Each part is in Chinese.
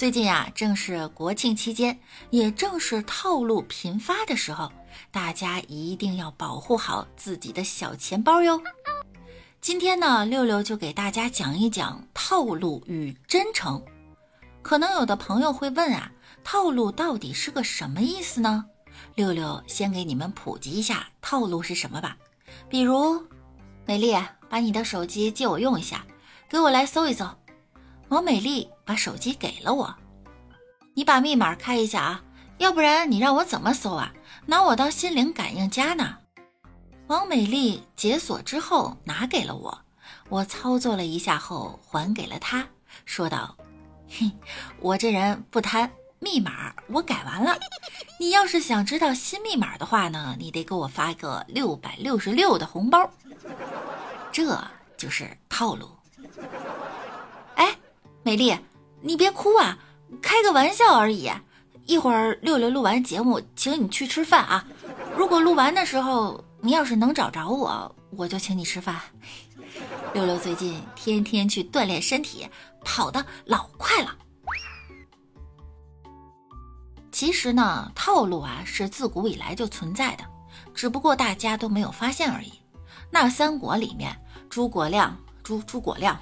最近啊，正是国庆期间，也正是套路频发的时候，大家一定要保护好自己的小钱包哟。今天呢，六六就给大家讲一讲套路与真诚。可能有的朋友会问啊，套路到底是个什么意思呢？六六先给你们普及一下套路是什么吧。比如，美丽，把你的手机借我用一下，给我来搜一搜。王美丽把手机给了我，你把密码开一下啊，要不然你让我怎么搜啊？拿我当心灵感应家呢？王美丽解锁之后拿给了我，我操作了一下后还给了她，说道：“哼，我这人不贪，密码我改完了。你要是想知道新密码的话呢，你得给我发个六百六十六的红包。这就是套路。”美丽，你别哭啊，开个玩笑而已。一会儿六六录完节目，请你去吃饭啊。如果录完的时候你要是能找着我，我就请你吃饭。六六最近天天去锻炼身体，跑得老快了。其实呢，套路啊是自古以来就存在的，只不过大家都没有发现而已。那三国里面，诸葛亮，诸诸葛亮。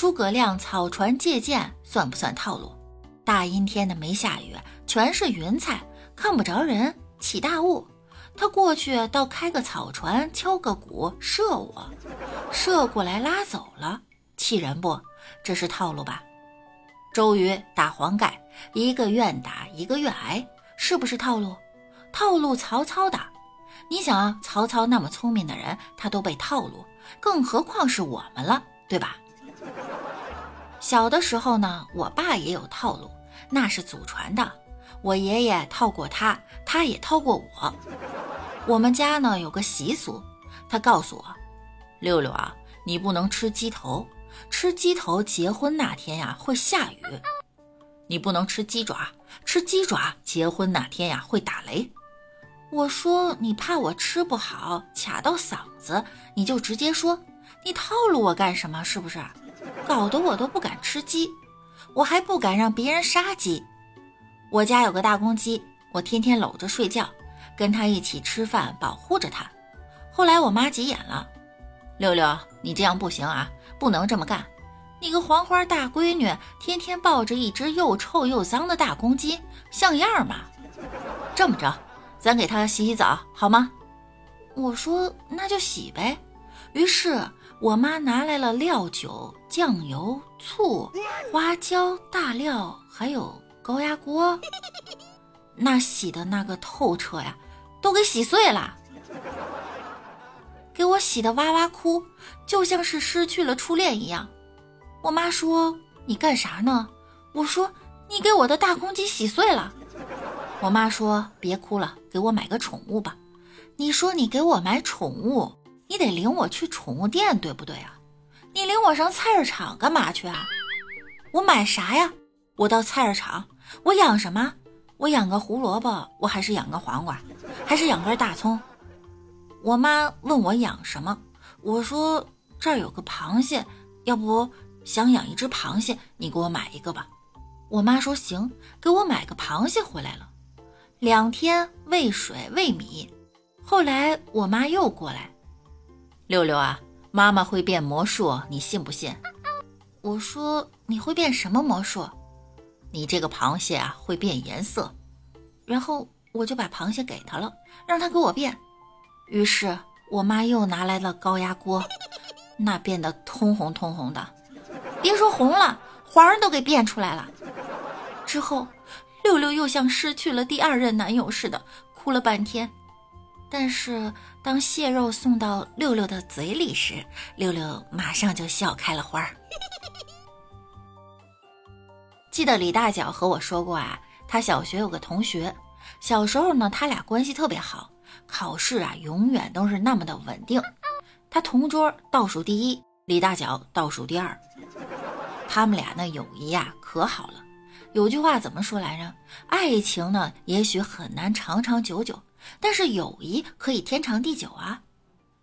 诸葛亮草船借箭算不算套路？大阴天的没下雨，全是云彩，看不着人，起大雾。他过去倒开个草船，敲个鼓射我，射过来拉走了，气人不？这是套路吧？周瑜打黄盖，一个愿打一个愿挨，是不是套路？套路曹操打。你想啊，曹操那么聪明的人，他都被套路，更何况是我们了，对吧？小的时候呢，我爸也有套路，那是祖传的。我爷爷套过他，他也套过我。我们家呢有个习俗，他告诉我：“六六啊，你不能吃鸡头，吃鸡头结婚那天呀会下雨。你不能吃鸡爪，吃鸡爪结婚那天呀会打雷。”我说：“你怕我吃不好，卡到嗓子，你就直接说，你套路我干什么？是不是？”搞得我都不敢吃鸡，我还不敢让别人杀鸡。我家有个大公鸡，我天天搂着睡觉，跟他一起吃饭，保护着他。后来我妈急眼了：“六六，你这样不行啊，不能这么干。你个黄花大闺女，天天抱着一只又臭又脏的大公鸡，像样吗？这么着，咱给它洗洗澡好吗？”我说：“那就洗呗。”于是。我妈拿来了料酒、酱油、醋、花椒、大料，还有高压锅。那洗的那个透彻呀，都给洗碎了，给我洗的哇哇哭，就像是失去了初恋一样。我妈说：“你干啥呢？”我说：“你给我的大公鸡洗碎了。”我妈说：“别哭了，给我买个宠物吧。”你说你给我买宠物？你得领我去宠物店，对不对啊？你领我上菜市场干嘛去啊？我买啥呀？我到菜市场，我养什么？我养个胡萝卜，我还是养个黄瓜，还是养根大葱？我妈问我养什么，我说这儿有个螃蟹，要不想养一只螃蟹，你给我买一个吧。我妈说行，给我买个螃蟹回来了。两天喂水喂米，后来我妈又过来。六六啊，妈妈会变魔术，你信不信？我说你会变什么魔术？你这个螃蟹啊会变颜色。然后我就把螃蟹给他了，让他给我变。于是我妈又拿来了高压锅，那变得通红通红的，别说红了，黄儿都给变出来了。之后六六又像失去了第二任男友似的，哭了半天。但是当蟹肉送到六六的嘴里时，六六马上就笑开了花儿。记得李大脚和我说过啊，他小学有个同学，小时候呢，他俩关系特别好，考试啊永远都是那么的稳定。他同桌倒数第一，李大脚倒数第二。他们俩那友谊呀可好了。有句话怎么说来着？爱情呢也许很难长长久久，但是友谊可以天长地久啊。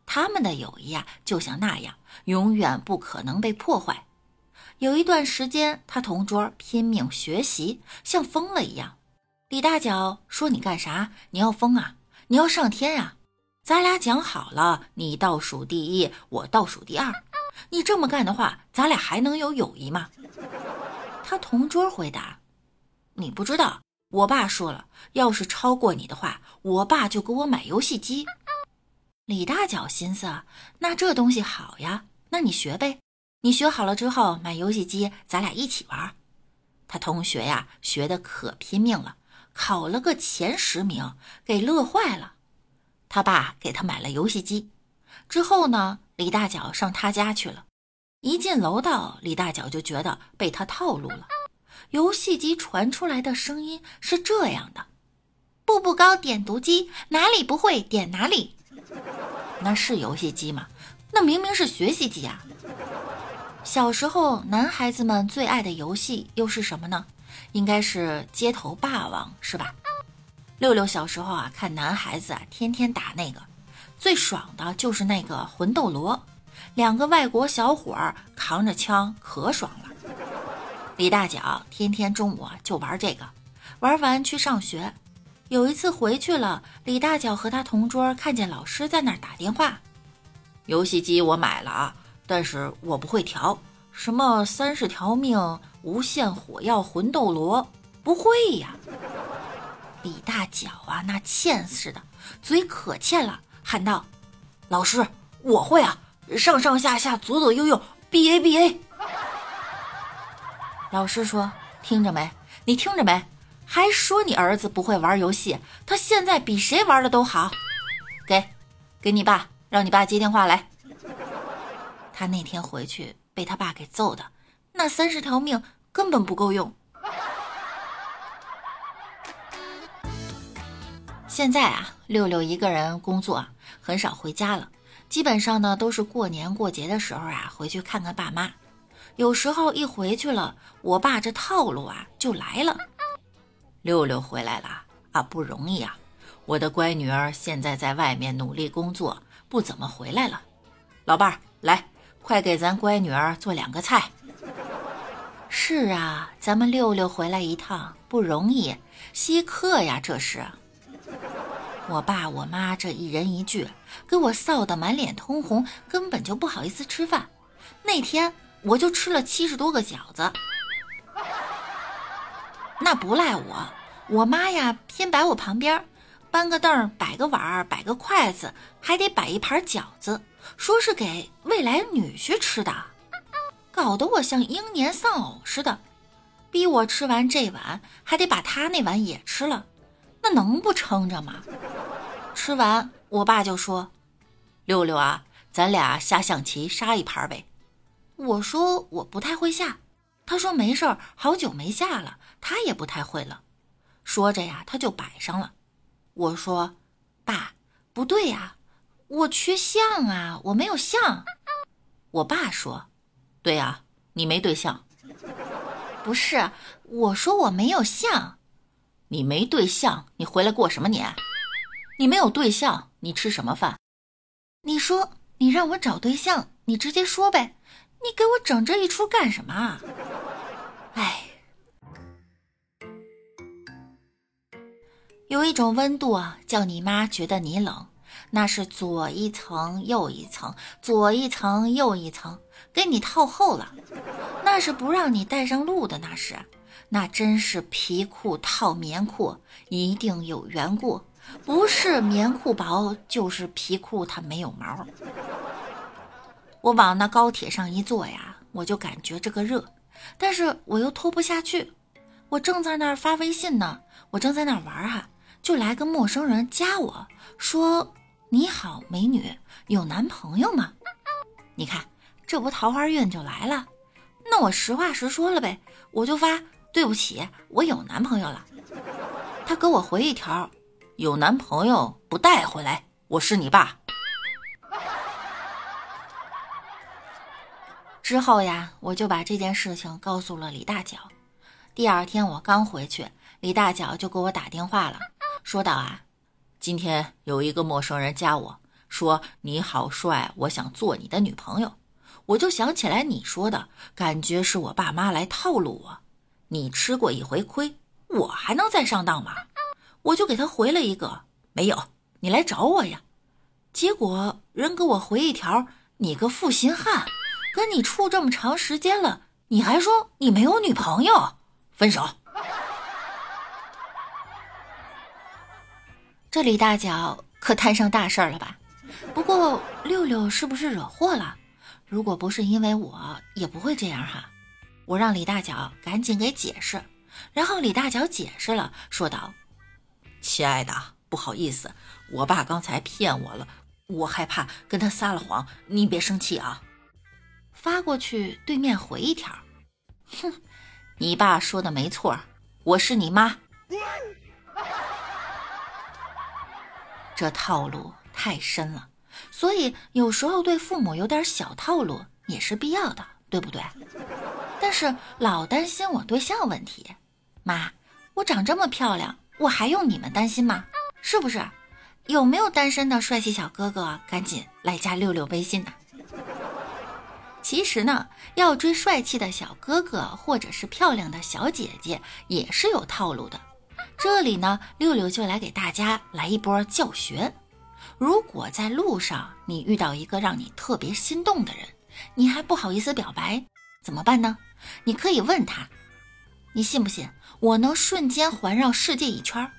他们的友谊啊就像那样，永远不可能被破坏。有一段时间，他同桌拼命学习，像疯了一样。李大脚说：“你干啥？你要疯啊？你要上天呀？咱俩讲好了，你倒数第一，我倒数第二。你这么干的话，咱俩还能有友谊吗？”他同桌回答：“你不知道，我爸说了，要是超过你的话，我爸就给我买游戏机。”李大脚心思：“那这东西好呀，那你学呗。”你学好了之后买游戏机，咱俩一起玩。他同学呀学的可拼命了，考了个前十名，给乐坏了。他爸给他买了游戏机，之后呢，李大脚上他家去了。一进楼道，李大脚就觉得被他套路了。游戏机传出来的声音是这样的：“步步高点读机，哪里不会点哪里。”那是游戏机吗？那明明是学习机啊！小时候，男孩子们最爱的游戏又是什么呢？应该是街头霸王，是吧？六六小时候啊，看男孩子啊天天打那个，最爽的就是那个魂斗罗，两个外国小伙儿扛着枪，可爽了。李大脚天天中午就玩这个，玩完去上学。有一次回去了，李大脚和他同桌看见老师在那儿打电话，游戏机我买了啊。但是我不会调，什么三十条命、无限火药、魂斗罗，不会呀。李大脚啊，那欠似的，嘴可欠了，喊道：“老师，我会啊，上上下下、左左右右，B A B A。”老师说：“听着没？你听着没？还说你儿子不会玩游戏，他现在比谁玩的都好。给，给你爸，让你爸接电话来。”他那天回去被他爸给揍的，那三十条命根本不够用。现在啊，六六一个人工作，很少回家了，基本上呢都是过年过节的时候啊回去看看爸妈。有时候一回去了，我爸这套路啊就来了。六六回来了啊，不容易啊！我的乖女儿现在在外面努力工作，不怎么回来了。老伴儿来。快给咱乖女儿做两个菜。是啊，咱们六六回来一趟不容易，稀客呀，这是。我爸我妈这一人一句，给我臊得满脸通红，根本就不好意思吃饭。那天我就吃了七十多个饺子，那不赖我，我妈呀，偏摆我旁边，搬个凳，摆个碗，摆个筷子，还得摆一盘饺子。说是给未来女婿吃的，搞得我像英年丧偶似的，逼我吃完这碗，还得把他那碗也吃了，那能不撑着吗？吃完，我爸就说：“六六啊，咱俩下象棋杀一盘呗。”我说我不太会下，他说没事儿，好久没下了，他也不太会了。说着呀，他就摆上了。我说：“爸，不对呀。”我缺相啊，我没有相。我爸说：“对呀，你没对象。”不是，我说我没有相。你没对象，你回来过什么年？你没有对象，你吃什么饭？你说你让我找对象，你直接说呗。你给我整这一出干什么？哎，有一种温度啊，叫你妈觉得你冷。那是左一层右一层，左一层右一层，给你套厚了。那是不让你带上路的，那是，那真是皮裤套棉裤，一定有缘故，不是棉裤薄，就是皮裤它没有毛。我往那高铁上一坐呀，我就感觉这个热，但是我又脱不下去。我正在那儿发微信呢，我正在那儿玩哈，就来个陌生人加我说。你好，美女，有男朋友吗？你看，这不桃花运就来了。那我实话实说了呗，我就发对不起，我有男朋友了。他给我回一条：“有男朋友不带回来，我是你爸。”之后呀，我就把这件事情告诉了李大脚。第二天我刚回去，李大脚就给我打电话了，说道啊，今天有一个陌生人加我说你好帅，我想做你的女朋友。我就想起来你说的感觉是我爸妈来套路我，你吃过一回亏，我还能再上当吗？我就给他回了一个没有，你来找我呀。结果人给我回一条，你个负心汉，跟你处这么长时间了，你还说你没有女朋友，分手。这李大脚可摊上大事了吧？不过六六是不是惹祸了？如果不是因为我，也不会这样哈。我让李大脚赶紧给解释，然后李大脚解释了，说道：“亲爱的，不好意思，我爸刚才骗我了，我害怕跟他撒了谎，你别生气啊。”发过去，对面回一条：“哼，你爸说的没错，我是你妈。”这套路太深了。所以有时候对父母有点小套路也是必要的，对不对？但是老担心我对象问题，妈，我长这么漂亮，我还用你们担心吗？是不是？有没有单身的帅气小哥哥？赶紧来加六六微信呐！其实呢，要追帅气的小哥哥或者是漂亮的小姐姐也是有套路的。这里呢，六六就来给大家来一波教学。如果在路上你遇到一个让你特别心动的人，你还不好意思表白，怎么办呢？你可以问他：“你信不信我能瞬间环绕世界一圈？”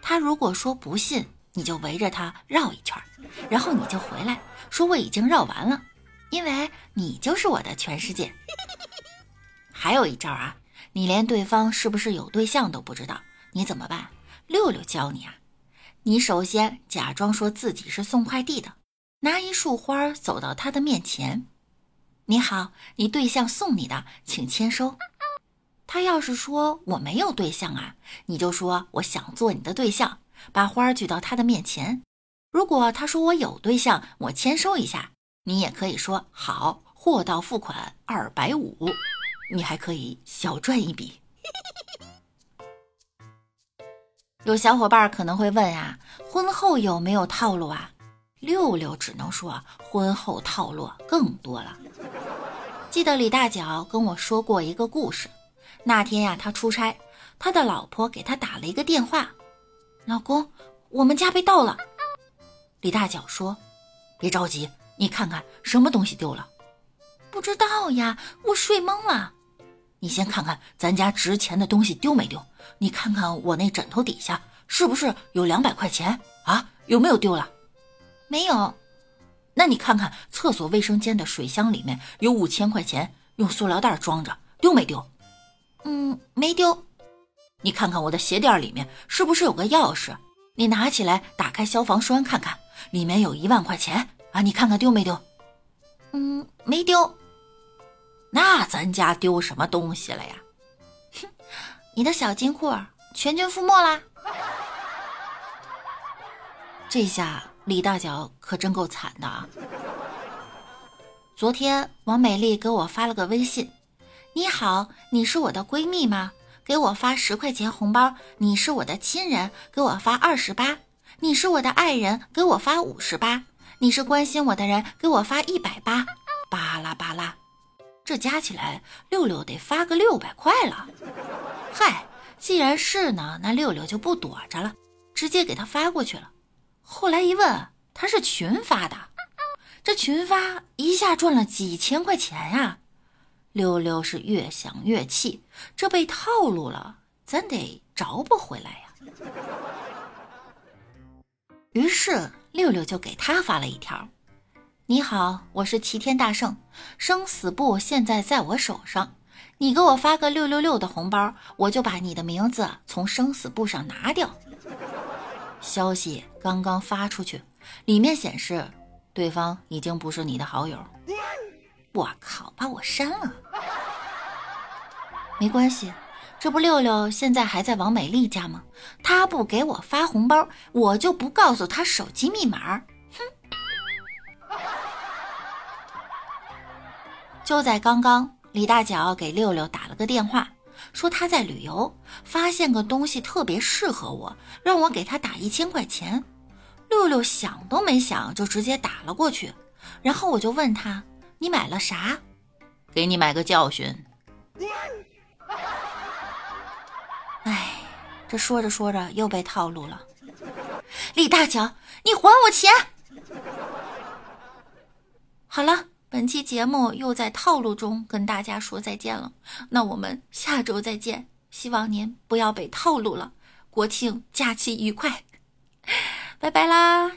他如果说不信，你就围着他绕一圈，然后你就回来说我已经绕完了，因为你就是我的全世界。还有一招啊，你连对方是不是有对象都不知道，你怎么办？六六教你啊。你首先假装说自己是送快递的，拿一束花走到他的面前。你好，你对象送你的，请签收。他要是说我没有对象啊，你就说我想做你的对象，把花举到他的面前。如果他说我有对象，我签收一下，你也可以说好，货到付款二百五，你还可以小赚一笔。有小伙伴可能会问啊，婚后有没有套路啊？六六只能说，婚后套路更多了。记得李大脚跟我说过一个故事，那天呀，他出差，他的老婆给他打了一个电话，老公，我们家被盗了。李大脚说，别着急，你看看什么东西丢了？不知道呀，我睡懵了。你先看看咱家值钱的东西丢没丢？你看看我那枕头底下是不是有两百块钱啊？有没有丢了？没有。那你看看厕所卫生间的水箱里面有五千块钱，用塑料袋装着，丢没丢？嗯，没丢。你看看我的鞋垫里面是不是有个钥匙？你拿起来打开消防栓看看，里面有一万块钱啊！你看看丢没丢？嗯，没丢。那咱家丢什么东西了呀？哼，你的小金库全军覆没啦！这下李大脚可真够惨的啊！昨天王美丽给我发了个微信：“你好，你是我的闺蜜吗？给我发十块钱红包。你是我的亲人，给我发二十八。你是我的爱人，给我发五十八。你是关心我的人，给我发一百八。巴拉巴拉。”这加起来，六六得发个六百块了。嗨，既然是呢，那六六就不躲着了，直接给他发过去了。后来一问，他是群发的，这群发一下赚了几千块钱呀！六六是越想越气，这被套路了，咱得找不回来呀。于是六六就给他发了一条。你好，我是齐天大圣，生死簿现在在我手上，你给我发个六六六的红包，我就把你的名字从生死簿上拿掉。消息刚刚发出去，里面显示对方已经不是你的好友。我靠，把我删了。没关系，这不六六现在还在王美丽家吗？他不给我发红包，我就不告诉他手机密码。哼！就在刚刚，李大脚给六六打了个电话，说他在旅游，发现个东西特别适合我，让我给他打一千块钱。六六想都没想就直接打了过去，然后我就问他：“你买了啥？”“给你买个教训。”说着说着又被套路了。李大脚，你还我钱！好了，本期节目又在套路中跟大家说再见了。那我们下周再见，希望您不要被套路了。国庆假期愉快，拜拜啦！